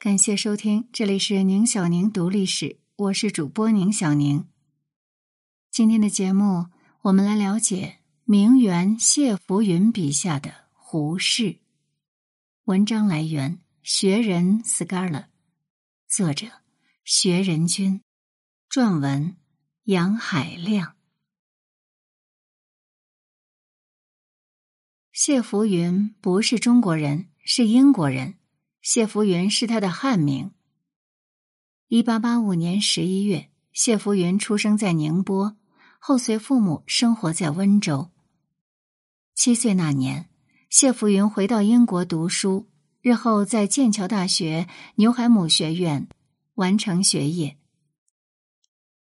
感谢收听，这里是宁小宁读历史，我是主播宁小宁。今天的节目，我们来了解名媛谢浮云笔下的胡适。文章来源：学人 Scholar，作者：学人君，撰文：杨海亮。谢浮云不是中国人，是英国人。谢浮云是他的汉名。一八八五年十一月，谢浮云出生在宁波，后随父母生活在温州。七岁那年，谢浮云回到英国读书，日后在剑桥大学牛海姆学院完成学业。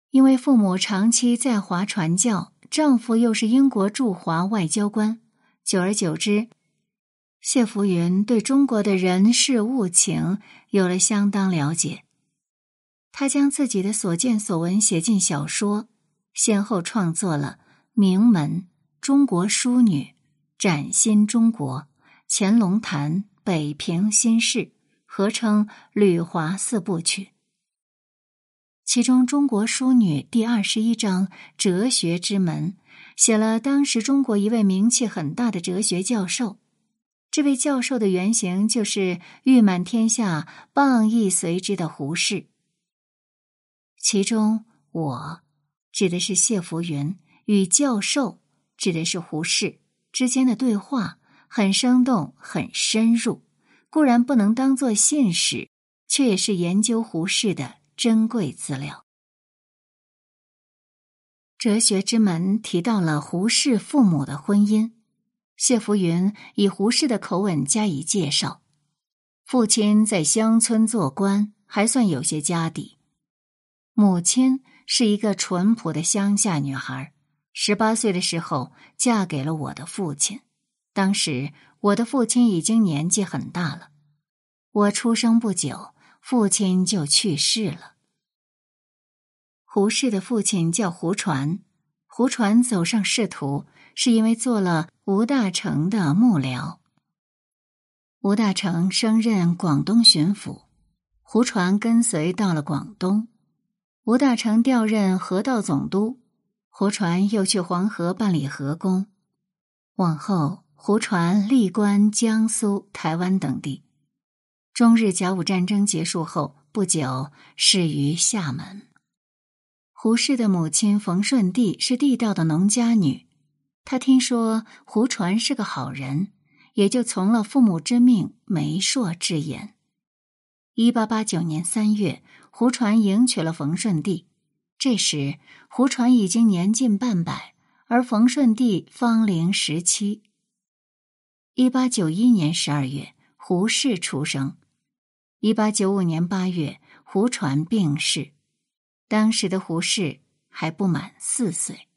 因为父母长期在华传教，丈夫又是英国驻华外交官，久而久之。谢浮云对中国的人事物情有了相当了解，他将自己的所见所闻写进小说，先后创作了《名门》《中国淑女》《崭新中国》《乾隆坛》《北平新事》，合称《旅华四部曲》。其中，《中国淑女》第二十一章“哲学之门”写了当时中国一位名气很大的哲学教授。这位教授的原型就是誉满天下、谤亦随之的胡适。其中“我”指的是谢浮云，与“教授”指的是胡适之间的对话，很生动、很深入。固然不能当做信史，却也是研究胡适的珍贵资料。哲学之门提到了胡适父母的婚姻。谢浮云以胡适的口吻加以介绍：父亲在乡村做官，还算有些家底；母亲是一个淳朴的乡下女孩，十八岁的时候嫁给了我的父亲。当时我的父亲已经年纪很大了，我出生不久，父亲就去世了。胡适的父亲叫胡传，胡传走上仕途。是因为做了吴大成的幕僚。吴大成升任广东巡抚，胡传跟随到了广东。吴大成调任河道总督，胡传又去黄河办理河工。往后，胡传历官江苏、台湾等地。中日甲午战争结束后不久，逝于厦门。胡适的母亲冯顺娣是地道的农家女。他听说胡传是个好人，也就从了父母之命，媒妁之言。一八八九年三月，胡传迎娶了冯顺帝。这时，胡传已经年近半百，而冯顺帝方龄十七。一八九一年十二月，胡适出生。一八九五年八月，胡传病逝。当时的胡适还不满四岁。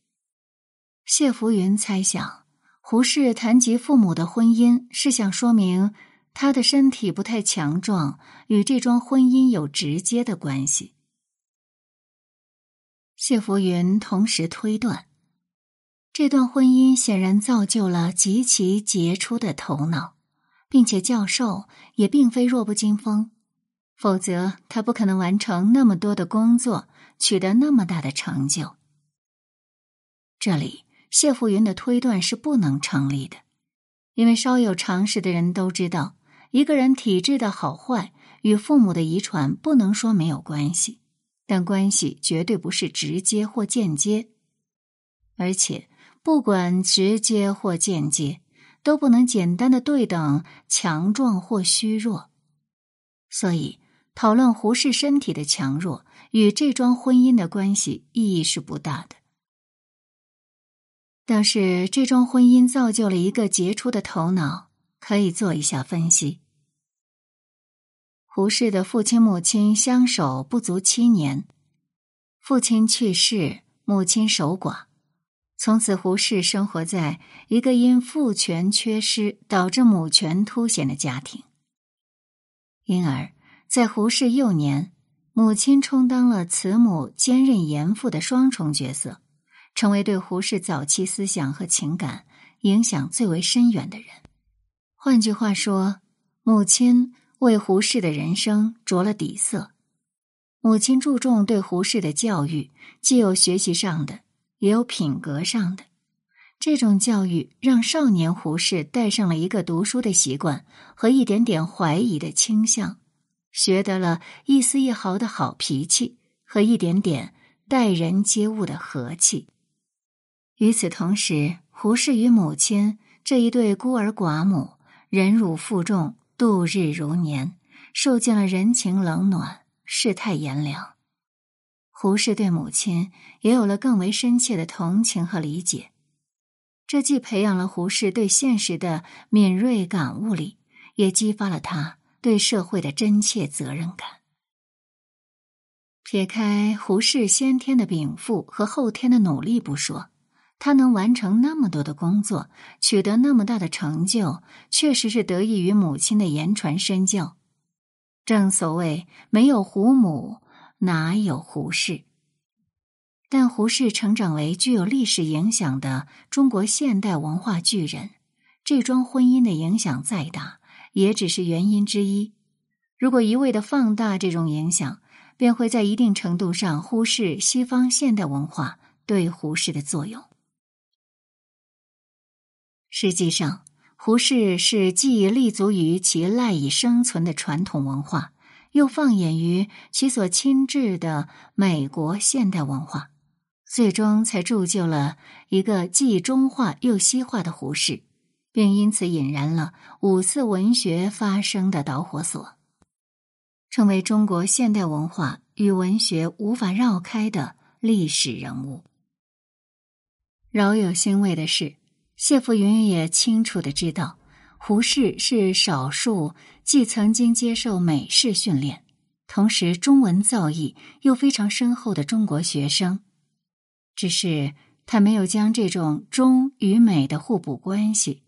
谢浮云猜想，胡适谈及父母的婚姻，是想说明他的身体不太强壮，与这桩婚姻有直接的关系。谢浮云同时推断，这段婚姻显然造就了极其杰出的头脑，并且教授也并非弱不禁风，否则他不可能完成那么多的工作，取得那么大的成就。这里。谢浮云的推断是不能成立的，因为稍有常识的人都知道，一个人体质的好坏与父母的遗传不能说没有关系，但关系绝对不是直接或间接，而且不管直接或间接，都不能简单的对等强壮或虚弱。所以，讨论胡适身体的强弱与这桩婚姻的关系意义是不大的。但是，这桩婚姻造就了一个杰出的头脑，可以做一下分析。胡适的父亲母亲相守不足七年，父亲去世，母亲守寡，从此胡适生活在一个因父权缺失导致母权凸显的家庭。因而，在胡适幼年，母亲充当了慈母兼任严父的双重角色。成为对胡适早期思想和情感影响最为深远的人。换句话说，母亲为胡适的人生着了底色。母亲注重对胡适的教育，既有学习上的，也有品格上的。这种教育让少年胡适带上了一个读书的习惯和一点点怀疑的倾向，学得了一丝一毫的好脾气和一点点待人接物的和气。与此同时，胡适与母亲这一对孤儿寡母，忍辱负重，度日如年，受尽了人情冷暖。世态炎凉，胡适对母亲也有了更为深切的同情和理解。这既培养了胡适对现实的敏锐感悟力，也激发了他对社会的真切责任感。撇开胡适先天的禀赋和后天的努力不说，他能完成那么多的工作，取得那么大的成就，确实是得益于母亲的言传身教。正所谓没有胡母，哪有胡适？但胡适成长为具有历史影响的中国现代文化巨人，这桩婚姻的影响再大，也只是原因之一。如果一味的放大这种影响，便会在一定程度上忽视西方现代文化对胡适的作用。实际上。胡适是既立足于其赖以生存的传统文化，又放眼于其所亲至的美国现代文化，最终才铸就了一个既中化又西化的胡适，并因此引燃了五四文学发生的导火索，成为中国现代文化与文学无法绕开的历史人物。饶有欣慰的是。谢福云也清楚的知道，胡适是少数既曾经接受美式训练，同时中文造诣又非常深厚的中国学生。只是他没有将这种中与美的互补关系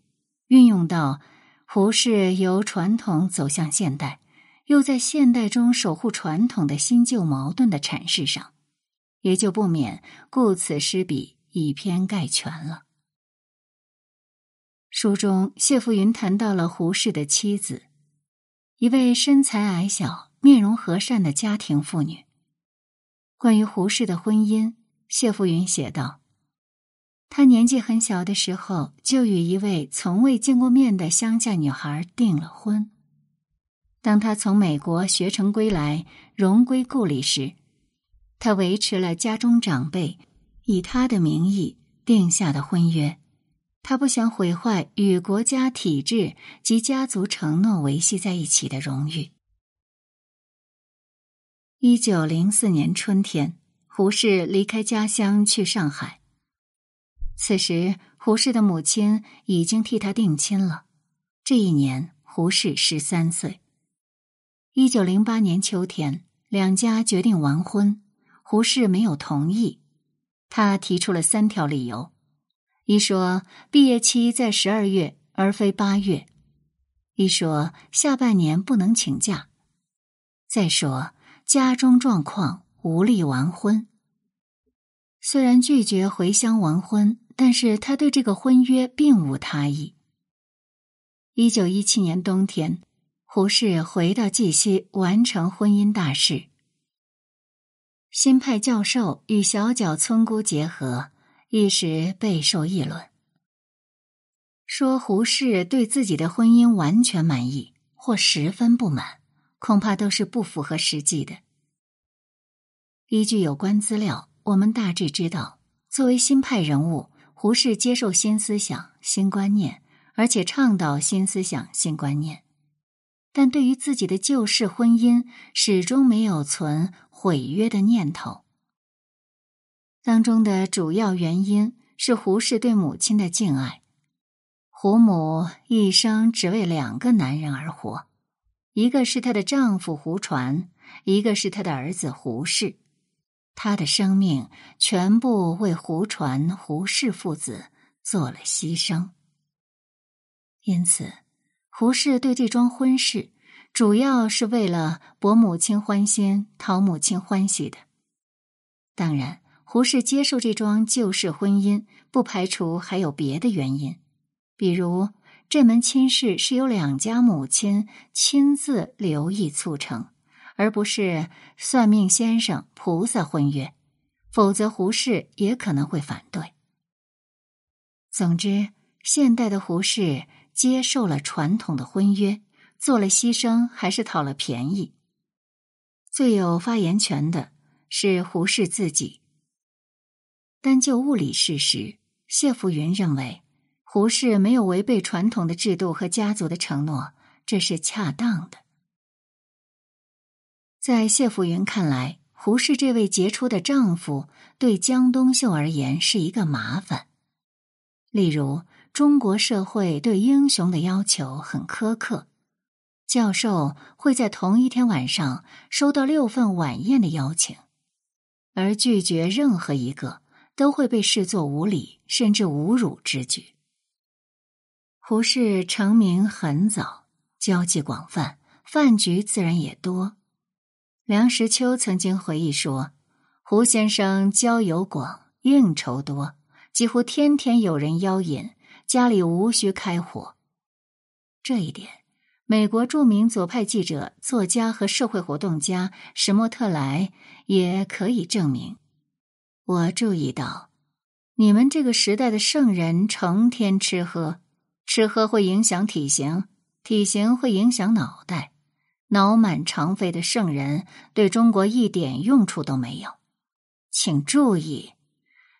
运用到胡适由传统走向现代，又在现代中守护传统的新旧矛盾的阐释上，也就不免顾此失彼，以偏概全了。书中，谢福云谈到了胡适的妻子，一位身材矮小、面容和善的家庭妇女。关于胡适的婚姻，谢福云写道：“他年纪很小的时候，就与一位从未见过面的乡下女孩订了婚。当他从美国学成归来，荣归故里时，他维持了家中长辈以他的名义定下的婚约。”他不想毁坏与国家体制及家族承诺维系在一起的荣誉。一九零四年春天，胡适离开家乡去上海。此时，胡适的母亲已经替他定亲了。这一年，胡适十三岁。一九零八年秋天，两家决定完婚，胡适没有同意。他提出了三条理由。一说毕业期在十二月而非八月，一说下半年不能请假，再说家中状况无力完婚。虽然拒绝回乡完婚，但是他对这个婚约并无他意。一九一七年冬天，胡适回到绩溪完成婚姻大事。新派教授与小脚村姑结合。一时备受议论，说胡适对自己的婚姻完全满意或十分不满，恐怕都是不符合实际的。依据有关资料，我们大致知道，作为新派人物，胡适接受新思想、新观念，而且倡导新思想、新观念，但对于自己的旧式婚姻，始终没有存毁约的念头。当中的主要原因是胡适对母亲的敬爱。胡母一生只为两个男人而活，一个是她的丈夫胡传，一个是她的儿子胡适。她的生命全部为胡传、胡适父子做了牺牲。因此，胡适对这桩婚事主要是为了博母亲欢心、讨母亲欢喜的。当然。胡适接受这桩旧式婚姻，不排除还有别的原因，比如这门亲事是由两家母亲亲自留意促成，而不是算命先生、菩萨婚约，否则胡适也可能会反对。总之，现代的胡适接受了传统的婚约，做了牺牲，还是讨了便宜。最有发言权的是胡适自己。单就物理事实，谢福云认为。胡适没有违背传统的制度和家族的承诺，这是恰当的。在谢福云看来，胡适这位杰出的丈夫对江冬秀而言是一个麻烦。例如，中国社会对英雄的要求很苛刻，教授会在同一天晚上收到六份晚宴的邀请，而拒绝任何一个都会被视作无礼甚至侮辱之举。胡适成名很早，交际广泛，饭局自然也多。梁实秋曾经回忆说：“胡先生交友广，应酬多，几乎天天有人邀饮，家里无需开火。”这一点，美国著名左派记者、作家和社会活动家史莫特莱也可以证明。我注意到，你们这个时代的圣人成天吃喝。吃喝会影响体型，体型会影响脑袋。脑满肠肥的圣人对中国一点用处都没有。请注意，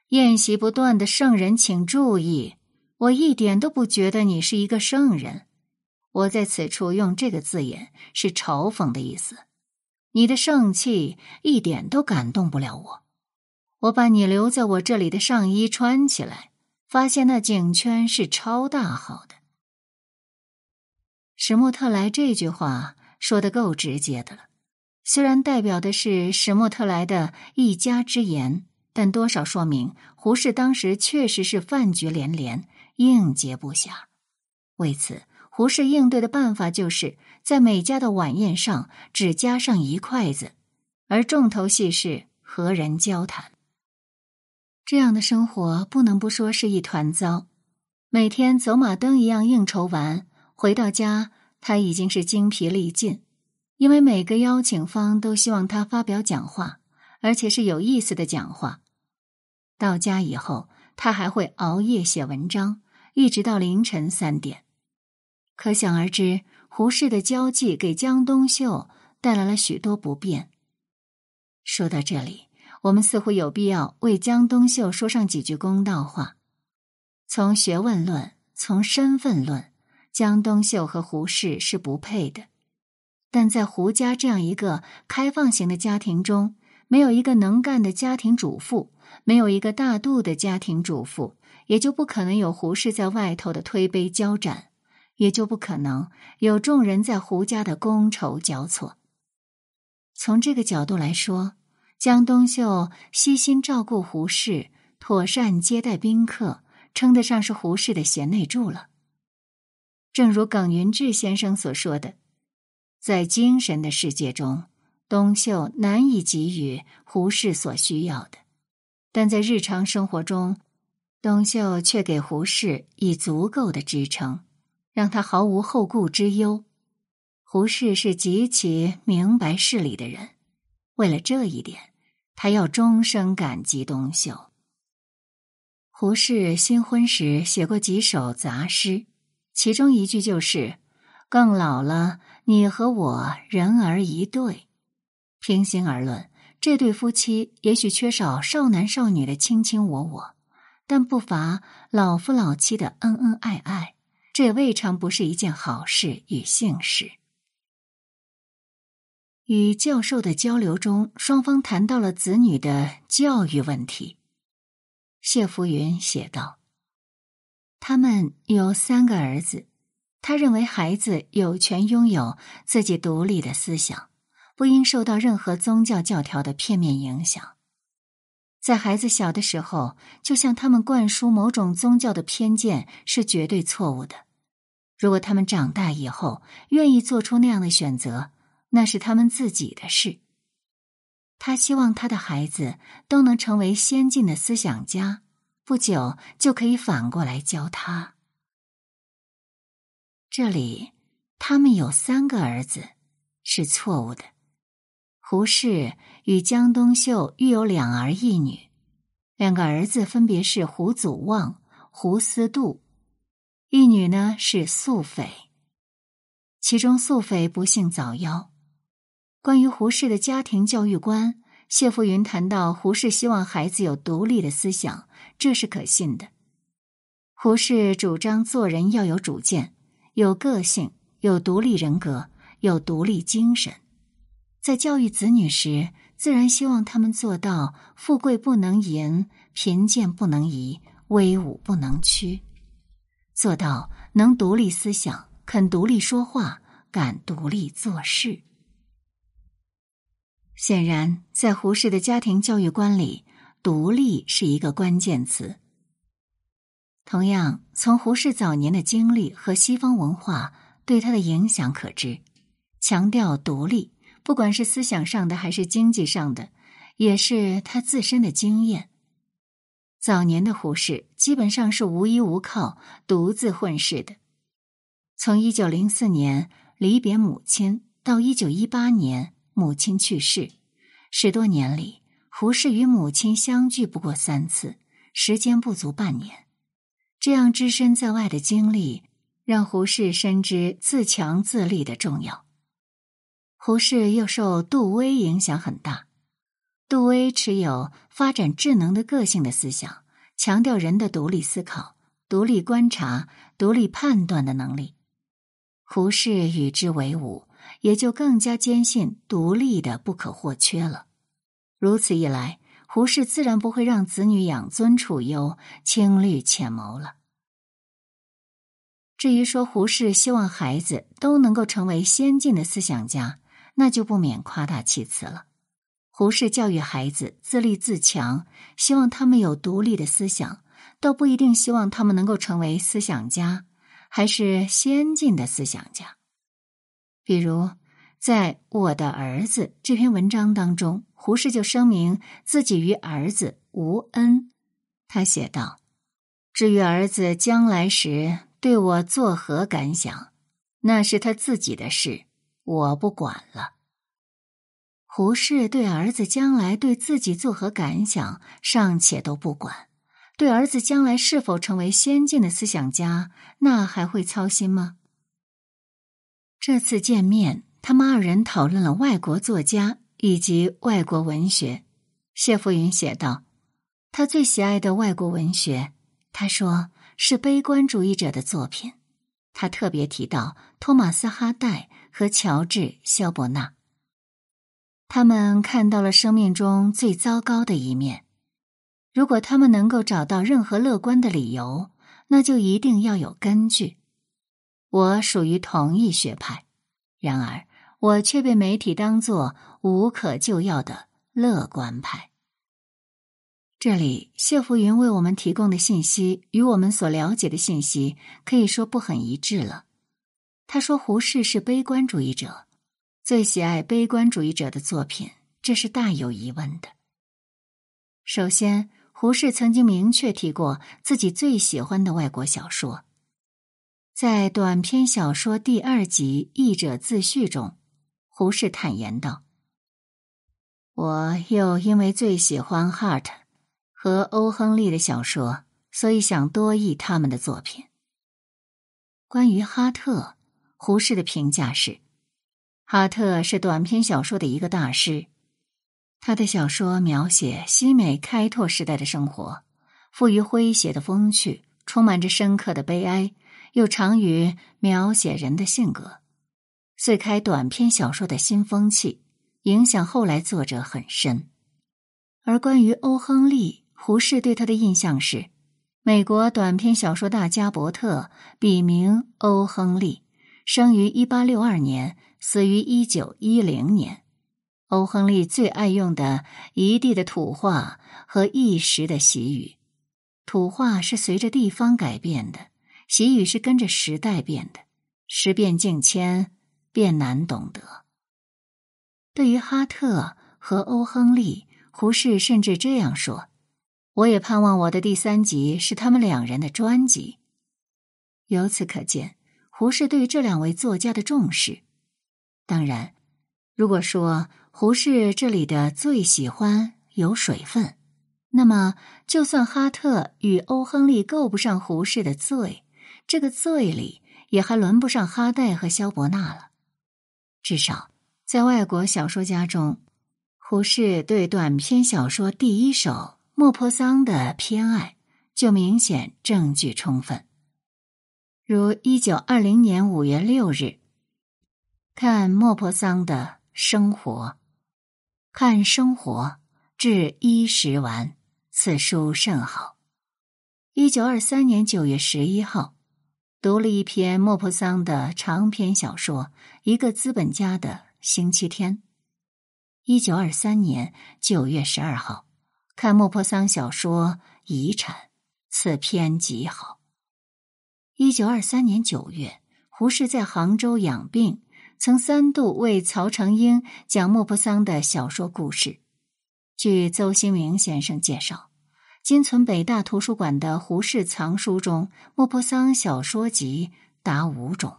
宴席不断的圣人，请注意，我一点都不觉得你是一个圣人。我在此处用这个字眼是嘲讽的意思。你的圣气一点都感动不了我。我把你留在我这里的上衣穿起来。发现那颈圈是超大号的。史莫特莱这句话说的够直接的了，虽然代表的是史莫特莱的一家之言，但多少说明胡适当时确实是饭局连连，应接不暇。为此，胡适应对的办法就是在每家的晚宴上只加上一筷子，而重头戏是和人交谈。这样的生活不能不说是一团糟。每天走马灯一样应酬完，回到家他已经是精疲力尽，因为每个邀请方都希望他发表讲话，而且是有意思的讲话。到家以后，他还会熬夜写文章，一直到凌晨三点。可想而知，胡适的交际给江冬秀带来了许多不便。说到这里。我们似乎有必要为江冬秀说上几句公道话。从学问论，从身份论，江冬秀和胡适是不配的。但在胡家这样一个开放型的家庭中，没有一个能干的家庭主妇，没有一个大度的家庭主妇，也就不可能有胡适在外头的推杯交盏，也就不可能有众人在胡家的觥筹交错。从这个角度来说。江冬秀悉心照顾胡适，妥善接待宾客，称得上是胡适的贤内助了。正如耿云志先生所说的，在精神的世界中，冬秀难以给予胡适所需要的；但在日常生活中，冬秀却给胡适以足够的支撑，让他毫无后顾之忧。胡适是极其明白事理的人，为了这一点。他要终生感激冬秀。胡适新婚时写过几首杂诗，其中一句就是“更老了，你和我人儿一对”。平心而论，这对夫妻也许缺少少男少女的卿卿我我，但不乏老夫老妻的恩恩爱爱，这也未尝不是一件好事与幸事。与教授的交流中，双方谈到了子女的教育问题。谢福云写道：“他们有三个儿子，他认为孩子有权拥有自己独立的思想，不应受到任何宗教教条的片面影响。在孩子小的时候，就向他们灌输某种宗教的偏见是绝对错误的。如果他们长大以后愿意做出那样的选择。”那是他们自己的事。他希望他的孩子都能成为先进的思想家，不久就可以反过来教他。这里他们有三个儿子是错误的。胡适与江冬秀育有两儿一女，两个儿子分别是胡祖望、胡思度，一女呢是素斐。其中素斐不幸早夭。关于胡适的家庭教育观，谢福云谈到胡适希望孩子有独立的思想，这是可信的。胡适主张做人要有主见、有个性、有独立人格、有独立精神。在教育子女时，自然希望他们做到富贵不能淫，贫贱不能移，威武不能屈，做到能独立思想，肯独立说话，敢独立做事。显然，在胡适的家庭教育观里，独立是一个关键词。同样，从胡适早年的经历和西方文化对他的影响可知，强调独立。不管是思想上的还是经济上的，也是他自身的经验。早年的胡适基本上是无依无靠、独自混世的。从一九零四年离别母亲到一九一八年母亲去世，十多年里，胡适与母亲相聚不过三次，时间不足半年。这样只身在外的经历，让胡适深知自强自立的重要。胡适又受杜威影响很大，杜威持有发展智能的个性的思想，强调人的独立思考、独立观察、独立判断的能力。胡适与之为伍，也就更加坚信独立的不可或缺了。如此一来，胡适自然不会让子女养尊处优、轻虑浅谋了。至于说胡适希望孩子都能够成为先进的思想家。那就不免夸大其词了。胡适教育孩子自立自强，希望他们有独立的思想，倒不一定希望他们能够成为思想家，还是先进的思想家。比如，在《我的儿子》这篇文章当中，胡适就声明自己与儿子无恩。他写道：“至于儿子将来时对我作何感想，那是他自己的事。”我不管了。胡适对儿子将来对自己作何感想尚且都不管，对儿子将来是否成为先进的思想家，那还会操心吗？这次见面，他们二人讨论了外国作家以及外国文学。谢福云写道：“他最喜爱的外国文学，他说是悲观主义者的作品。他特别提到托马斯·哈代。”和乔治·肖伯纳，他们看到了生命中最糟糕的一面。如果他们能够找到任何乐观的理由，那就一定要有根据。我属于同一学派，然而我却被媒体当作无可救药的乐观派。这里，谢福云为我们提供的信息与我们所了解的信息可以说不很一致了。他说：“胡适是悲观主义者，最喜爱悲观主义者的作品，这是大有疑问的。首先，胡适曾经明确提过自己最喜欢的外国小说，在短篇小说第二集《译者自序》中，胡适坦言道：‘我又因为最喜欢 Hart 和欧亨利的小说，所以想多译他们的作品。’关于哈特。”胡适的评价是：哈特是短篇小说的一个大师，他的小说描写西美开拓时代的生活，富于诙谐的风趣，充满着深刻的悲哀，又长于描写人的性格，遂开短篇小说的新风气，影响后来作者很深。而关于欧亨利，胡适对他的印象是：美国短篇小说大家伯特，笔名欧亨利。生于一八六二年，死于一九一零年。欧亨利最爱用的一地的土话和一时的习语，土话是随着地方改变的，习语是跟着时代变的，时变境迁，变难懂得。对于哈特和欧亨利，胡适甚至这样说：“我也盼望我的第三集是他们两人的专辑。”由此可见。胡适对这两位作家的重视。当然，如果说胡适这里的最喜欢有水分，那么就算哈特与欧亨利够不上胡适的最，这个最里也还轮不上哈代和萧伯纳了。至少在外国小说家中，胡适对短篇小说第一手莫泊桑的偏爱就明显证据充分。如一九二零年五月六日，看莫泊桑的生活，看生活至衣食完，此书甚好。一九二三年九月十一号。读了一篇莫泊桑的长篇小说《一个资本家的星期天》。一九二三年九月十二号，看莫泊桑小说《遗产》，此篇极好。一九二三年九月，胡适在杭州养病，曾三度为曹成英讲莫泊桑的小说故事。据邹新明先生介绍。今存北大图书馆的胡适藏书中，莫泊桑小说集达五种，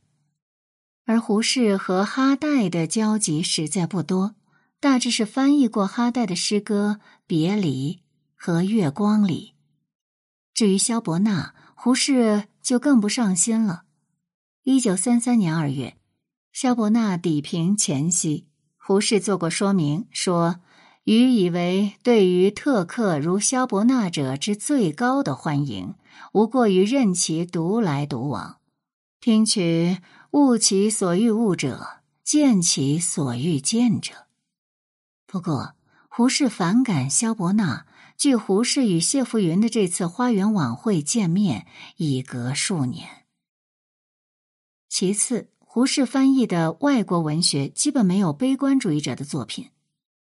而胡适和哈代的交集实在不多，大致是翻译过哈代的诗歌《别离》和《月光里》。至于萧伯纳，胡适就更不上心了。一九三三年二月，萧伯纳抵平前夕，胡适做过说明说。余以为，对于特客如萧伯纳者之最高的欢迎，无过于任其独来独往，听取悟其所欲悟者，见其所欲见者。不过，胡适反感萧伯纳。距胡适与谢浮云的这次花园晚会见面已隔数年。其次，胡适翻译的外国文学基本没有悲观主义者的作品。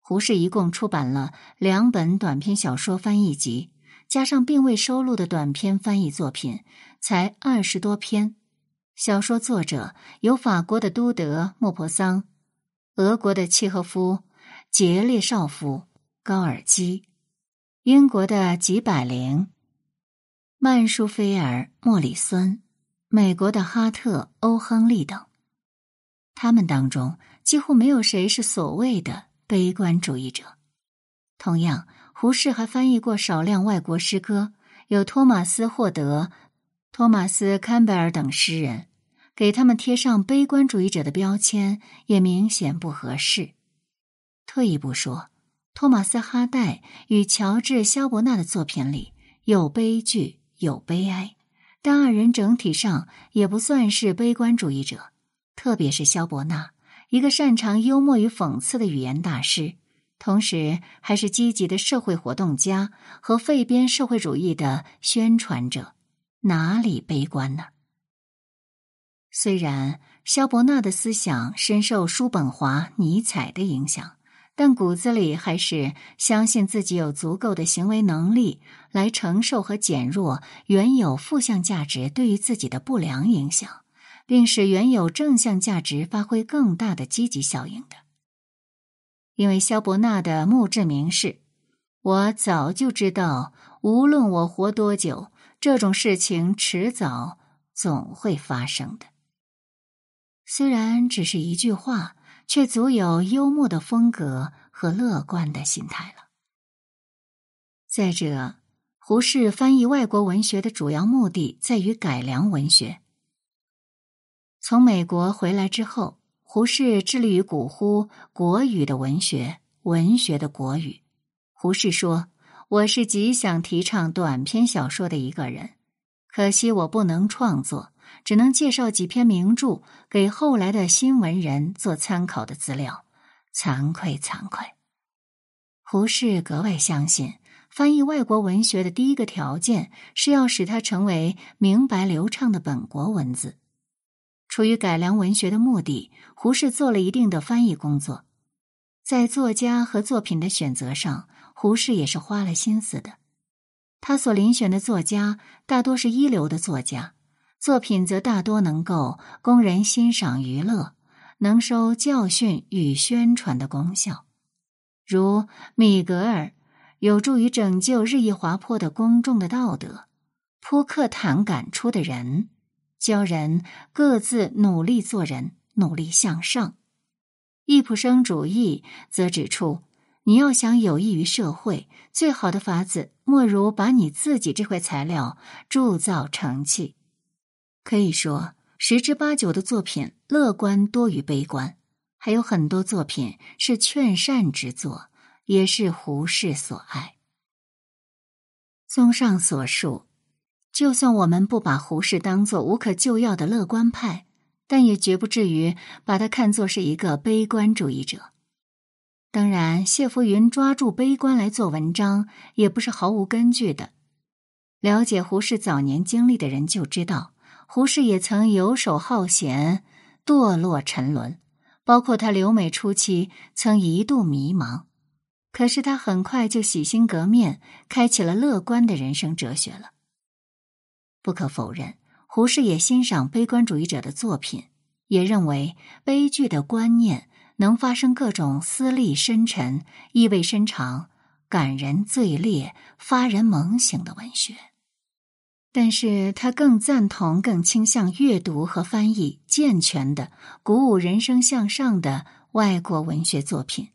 胡适一共出版了两本短篇小说翻译集，加上并未收录的短篇翻译作品，才二十多篇。小说作者有法国的都德·莫泊桑、俄国的契诃夫、杰列绍夫、高尔基、英国的吉百灵、曼舒菲尔、莫里森、美国的哈特、欧亨利等。他们当中几乎没有谁是所谓的。悲观主义者。同样，胡适还翻译过少量外国诗歌，有托马斯·霍德、托马斯·坎贝尔等诗人，给他们贴上悲观主义者的标签也明显不合适。退一步说，托马斯·哈代与乔治·肖伯纳的作品里有悲剧，有悲哀，但二人整体上也不算是悲观主义者，特别是肖伯纳。一个擅长幽默与讽刺的语言大师，同时还是积极的社会活动家和废编社会主义的宣传者，哪里悲观呢？虽然萧伯纳的思想深受叔本华、尼采的影响，但骨子里还是相信自己有足够的行为能力来承受和减弱原有负向价值对于自己的不良影响。并使原有正向价值发挥更大的积极效应的，因为萧伯纳的墓志铭是：“我早就知道，无论我活多久，这种事情迟早总会发生的。”虽然只是一句话，却足有幽默的风格和乐观的心态了。再者，胡适翻译外国文学的主要目的在于改良文学。从美国回来之后，胡适致力于古呼国语的文学，文学的国语。胡适说：“我是极想提倡短篇小说的一个人，可惜我不能创作，只能介绍几篇名著给后来的新文人做参考的资料，惭愧惭愧。”胡适格外相信，翻译外国文学的第一个条件是要使它成为明白流畅的本国文字。出于改良文学的目的，胡适做了一定的翻译工作，在作家和作品的选择上，胡适也是花了心思的。他所遴选的作家大多是一流的作家，作品则大多能够供人欣赏娱乐，能收教训与宣传的功效。如米格尔，有助于拯救日益滑坡的公众的道德；扑克坦敢出的人。教人各自努力做人，努力向上。易卜生主义则指出，你要想有益于社会，最好的法子莫如把你自己这块材料铸造成器。可以说，十之八九的作品乐观多于悲观，还有很多作品是劝善之作，也是胡适所爱。综上所述，就算我们不把胡适当作无可救药的乐观派。但也绝不至于把他看作是一个悲观主义者。当然，谢浮云抓住悲观来做文章，也不是毫无根据的。了解胡适早年经历的人就知道，胡适也曾游手好闲、堕落沉沦，包括他留美初期曾一度迷茫。可是他很快就洗心革面，开启了乐观的人生哲学了。不可否认。胡适也欣赏悲观主义者的作品，也认为悲剧的观念能发生各种思虑深沉、意味深长、感人最烈、发人猛醒的文学。但是他更赞同、更倾向阅读和翻译健全的、鼓舞人生向上的外国文学作品。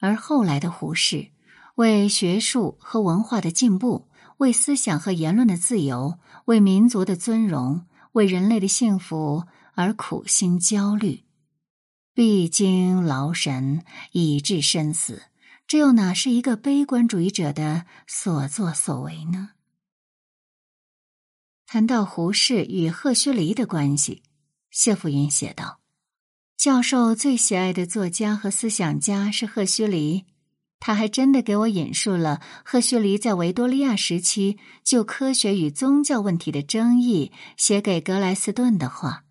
而后来的胡适，为学术和文化的进步。为思想和言论的自由，为民族的尊荣，为人类的幸福而苦心焦虑，必经劳神，以致身死。这又哪是一个悲观主义者的所作所为呢？谈到胡适与赫胥黎的关系，谢浮云写道：“教授最喜爱的作家和思想家是赫胥黎。”他还真的给我引述了赫胥黎在维多利亚时期就科学与宗教问题的争议写给格莱斯顿的话。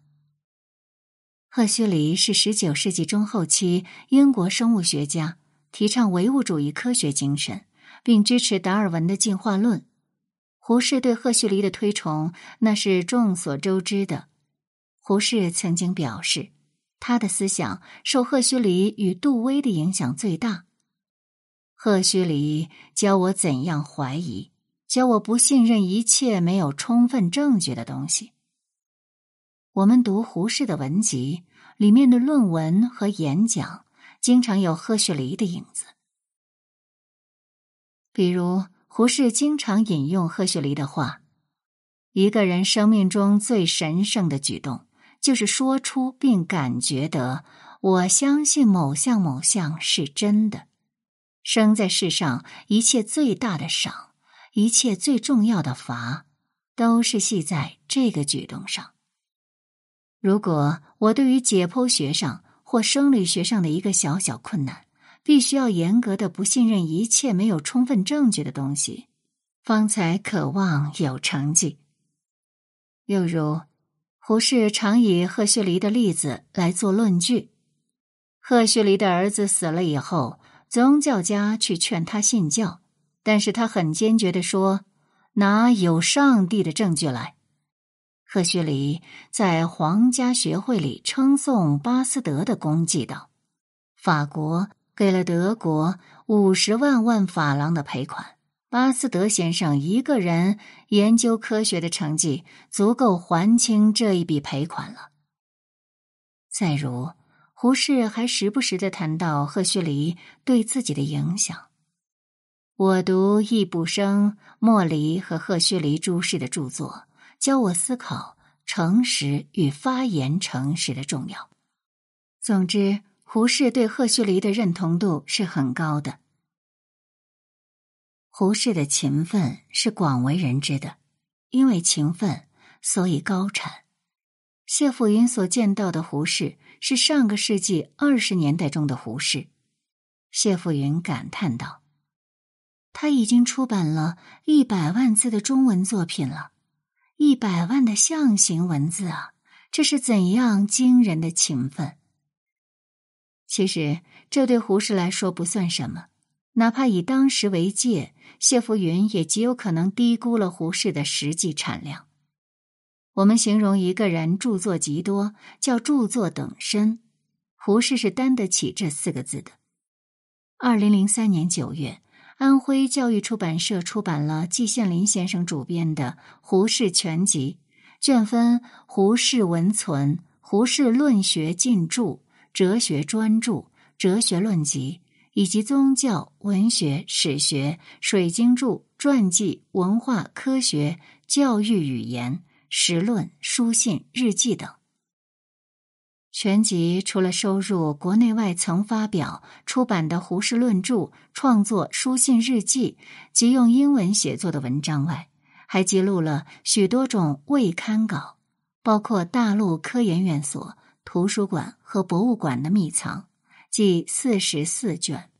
赫胥黎是十九世纪中后期英国生物学家，提倡唯物主义科学精神，并支持达尔文的进化论。胡适对赫胥黎的推崇那是众所周知的。胡适曾经表示，他的思想受赫胥黎与杜威的影响最大。赫胥黎教我怎样怀疑，教我不信任一切没有充分证据的东西。我们读胡适的文集，里面的论文和演讲，经常有赫胥黎的影子。比如，胡适经常引用赫胥黎的话：“一个人生命中最神圣的举动，就是说出并感觉得我相信某项某项是真的。”生在世上，一切最大的赏，一切最重要的罚，都是系在这个举动上。如果我对于解剖学上或生理学上的一个小小困难，必须要严格的不信任一切没有充分证据的东西，方才渴望有成绩。又如，胡适常以赫胥黎的例子来做论据。赫胥黎的儿子死了以后。宗教家去劝他信教，但是他很坚决的说：“拿有上帝的证据来。”赫胥黎在皇家学会里称颂巴斯德的功绩道：“法国给了德国五十万万法郎的赔款，巴斯德先生一个人研究科学的成绩足够还清这一笔赔款了。”再如。胡适还时不时的谈到赫胥黎对自己的影响。我读易卜生、莫离和赫胥黎诸事的著作，教我思考诚实与发言诚实的重要。总之，胡适对赫胥黎的认同度是很高的。胡适的勤奋是广为人知的，因为勤奋，所以高产。谢辅云所见到的胡适。是上个世纪二十年代中的胡适，谢富云感叹道：“他已经出版了一百万字的中文作品了，一百万的象形文字啊！这是怎样惊人的勤奋？其实这对胡适来说不算什么，哪怕以当时为界，谢福云也极有可能低估了胡适的实际产量。”我们形容一个人著作极多，叫著作等身。胡适是担得起这四个字的。二零零三年九月，安徽教育出版社出版了季羡林先生主编的《胡适全集》，卷分胡适文存、胡适论学进注、哲学专著、哲学论集，以及宗教、文学、史学、水经注、传记、文化、科学、教育、语言、实论、书信、日记等。全集除了收入国内外曾发表出版的胡适论著、创作书信日记及用英文写作的文章外，还记录了许多种未刊稿，包括大陆科研院所、图书馆和博物馆的秘藏，计四十四卷。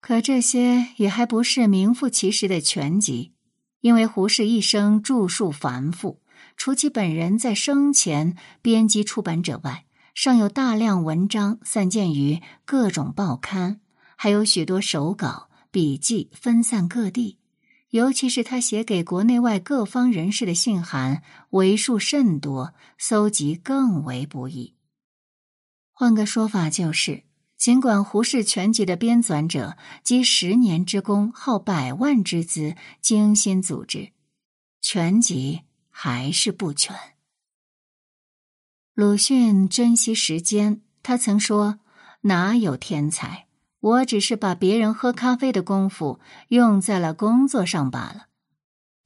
可这些也还不是名副其实的全集，因为胡适一生著述繁复，除其本人在生前编辑出版者外。尚有大量文章散见于各种报刊，还有许多手稿、笔记分散各地。尤其是他写给国内外各方人士的信函，为数甚多，搜集更为不易。换个说法就是，尽管《胡适全集》的编纂者积十年之功，耗百万之资，精心组织，全集还是不全。鲁迅珍惜时间，他曾说：“哪有天才？我只是把别人喝咖啡的功夫用在了工作上罢了。”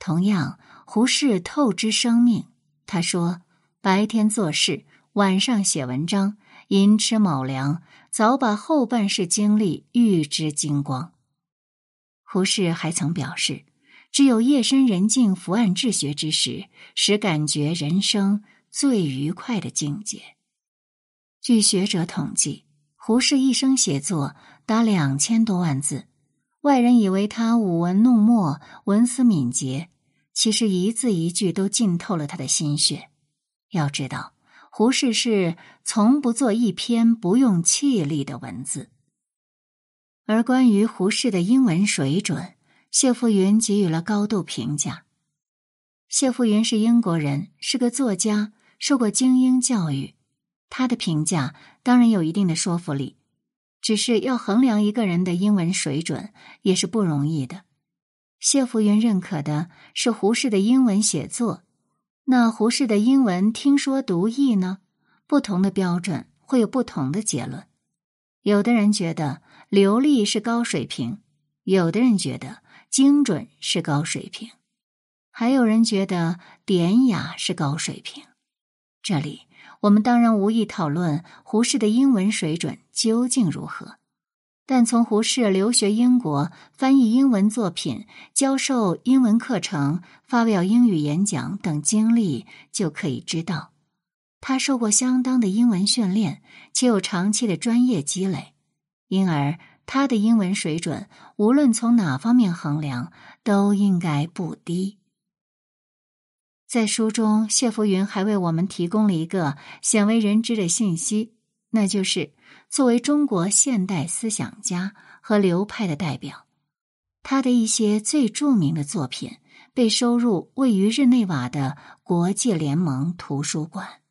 同样，胡适透支生命，他说：“白天做事，晚上写文章，寅吃卯粮，早把后半世精力预知精光。”胡适还曾表示：“只有夜深人静、伏案治学之时，使感觉人生。”最愉快的境界。据学者统计，胡适一生写作达两千多万字。外人以为他舞文弄墨、文思敏捷，其实一字一句都浸透了他的心血。要知道，胡适是从不做一篇不用气力的文字。而关于胡适的英文水准，谢富云给予了高度评价。谢富云是英国人，是个作家。受过精英教育，他的评价当然有一定的说服力。只是要衡量一个人的英文水准，也是不容易的。谢福云认可的是胡适的英文写作，那胡适的英文听说读译呢？不同的标准会有不同的结论。有的人觉得流利是高水平，有的人觉得精准是高水平，还有人觉得典雅是高水平。这里，我们当然无意讨论胡适的英文水准究竟如何，但从胡适留学英国、翻译英文作品、教授英文课程、发表英语演讲等经历就可以知道，他受过相当的英文训练，且有长期的专业积累，因而他的英文水准无论从哪方面衡量，都应该不低。在书中，谢福云还为我们提供了一个鲜为人知的信息，那就是作为中国现代思想家和流派的代表，他的一些最著名的作品被收入位于日内瓦的国际联盟图书馆。